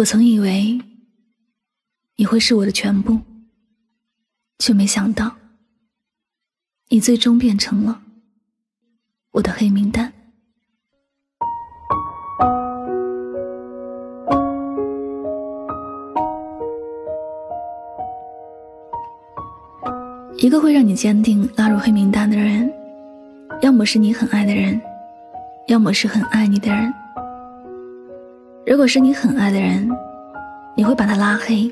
我曾以为你会是我的全部，却没想到你最终变成了我的黑名单。一个会让你坚定拉入黑名单的人，要么是你很爱的人，要么是很爱你的人。如果是你很爱的人，你会把他拉黑，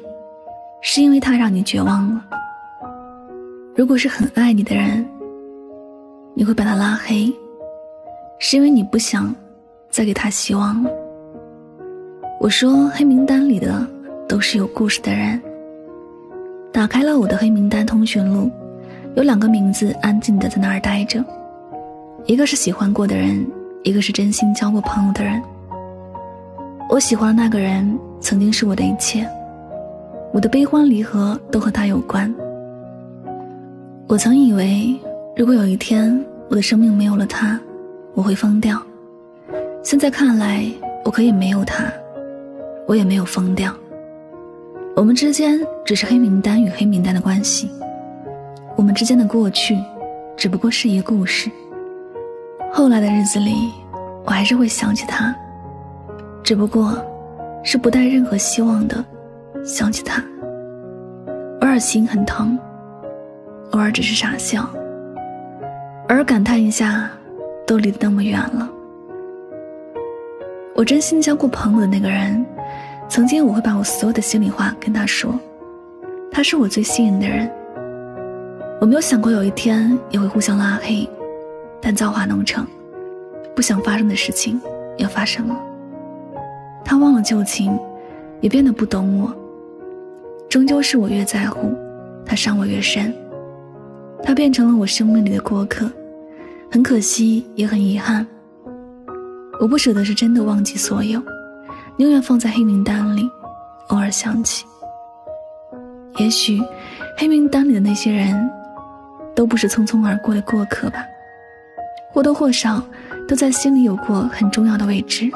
是因为他让你绝望了；如果是很爱你的人，你会把他拉黑，是因为你不想再给他希望了。我说，黑名单里的都是有故事的人。打开了我的黑名单通讯录，有两个名字安静的在那儿待着，一个是喜欢过的人，一个是真心交过朋友的人。我喜欢的那个人曾经是我的一切，我的悲欢离合都和他有关。我曾以为，如果有一天我的生命没有了他，我会疯掉。现在看来，我可以没有他，我也没有疯掉。我们之间只是黑名单与黑名单的关系，我们之间的过去，只不过是一个故事。后来的日子里，我还是会想起他。只不过，是不带任何希望的想起他。偶尔心很疼，偶尔只是傻笑，偶尔感叹一下，都离得那么远了。我真心交过朋友的那个人，曾经我会把我所有的心里话跟他说，他是我最信任的人。我没有想过有一天也会互相拉黑，但造化弄成，不想发生的事情要发生了。他忘了旧情，也变得不懂我。终究是我越在乎，他伤我越深。他变成了我生命里的过客，很可惜，也很遗憾。我不舍得是真的忘记所有，宁愿放在黑名单里，偶尔想起。也许，黑名单里的那些人，都不是匆匆而过的过客吧，或多或少都在心里有过很重要的位置。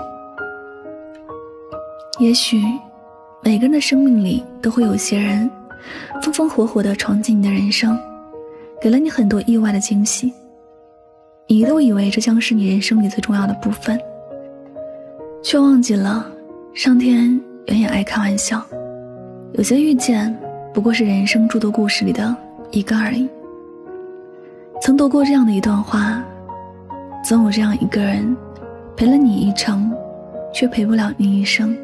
也许，每个人的生命里都会有些人，风风火火地闯进你的人生，给了你很多意外的惊喜。你都以为这将是你人生里最重要的部分，却忘记了，上天远远爱开玩笑。有些遇见，不过是人生诸多故事里的一个而已。曾读过这样的一段话：总有这样一个人，陪了你一程，却陪不了你一生。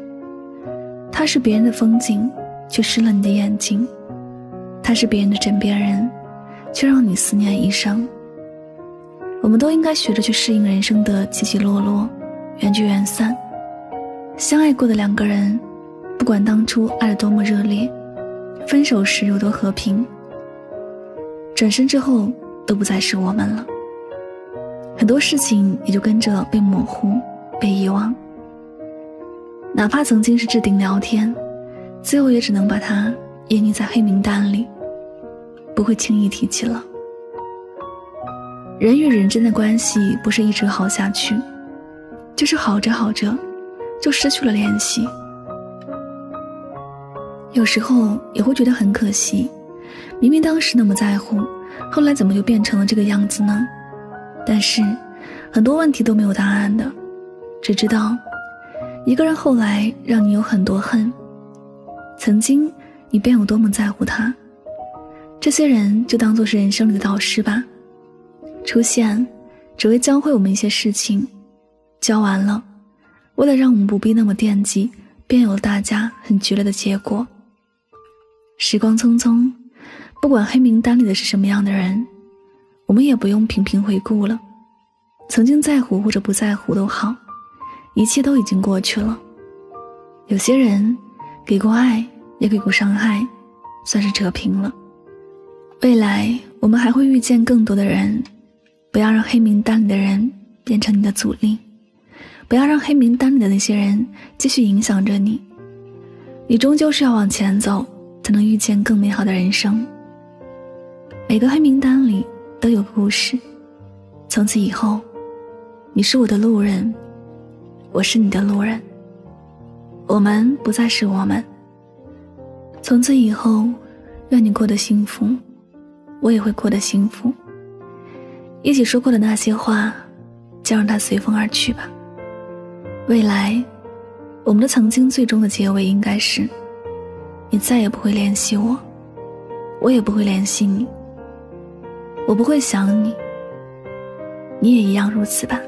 他是别人的风景，却湿了你的眼睛；他是别人的枕边人，却让你思念一生。我们都应该学着去适应人生的起起落落，缘聚缘散。相爱过的两个人，不管当初爱得多么热烈，分手时有多和平，转身之后都不再是我们了。很多事情也就跟着被模糊，被遗忘。哪怕曾经是置顶聊天，最后也只能把它湮匿在黑名单里，不会轻易提起了。人与人之间的关系不是一直好下去，就是好着好着，就失去了联系。有时候也会觉得很可惜，明明当时那么在乎，后来怎么就变成了这个样子呢？但是，很多问题都没有答案的，只知道。一个人后来让你有很多恨，曾经你便有多么在乎他，这些人就当做是人生里的导师吧，出现只为教会我们一些事情，教完了，为了让我们不必那么惦记，便有了大家很剧烈的结果。时光匆匆，不管黑名单里的是什么样的人，我们也不用频频回顾了，曾经在乎或者不在乎都好。一切都已经过去了。有些人给过爱，也给过伤害，算是扯平了。未来我们还会遇见更多的人，不要让黑名单里的人变成你的阻力，不要让黑名单里的那些人继续影响着你。你终究是要往前走，才能遇见更美好的人生。每个黑名单里都有故事，从此以后，你是我的路人。我是你的路人。我们不再是我们。从此以后，愿你过得幸福，我也会过得幸福。一起说过的那些话，就让它随风而去吧。未来，我们的曾经最终的结尾应该是：你再也不会联系我，我也不会联系你。我不会想你，你也一样如此吧。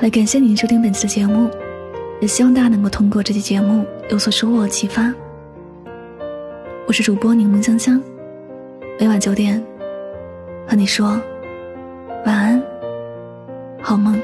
来，感谢您收听本次节目，也希望大家能够通过这期节目有所收获、启发。我是主播柠檬香香，每晚九点和你说晚安，好梦。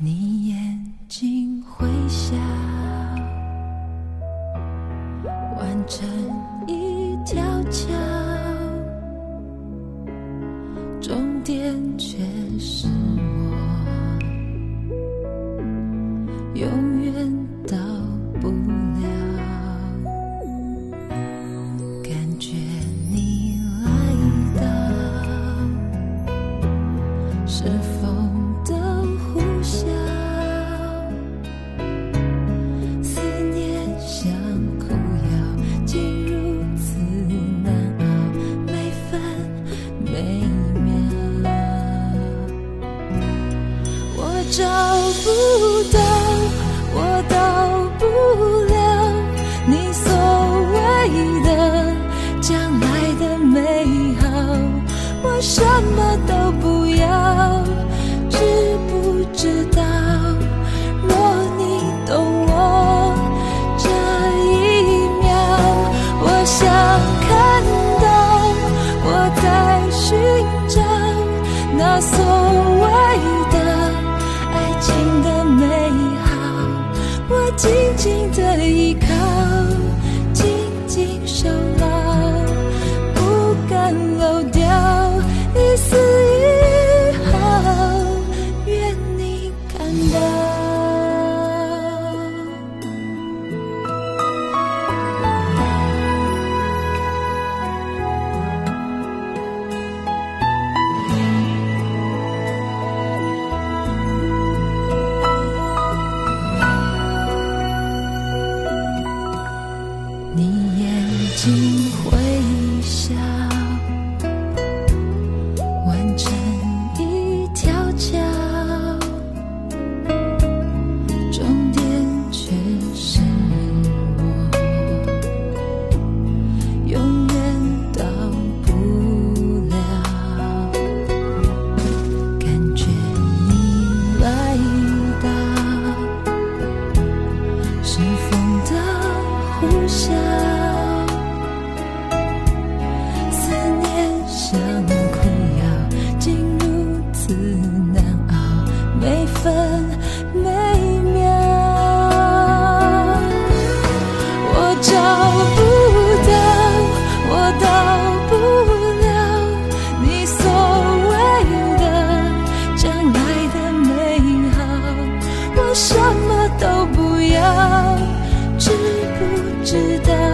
你什么都值得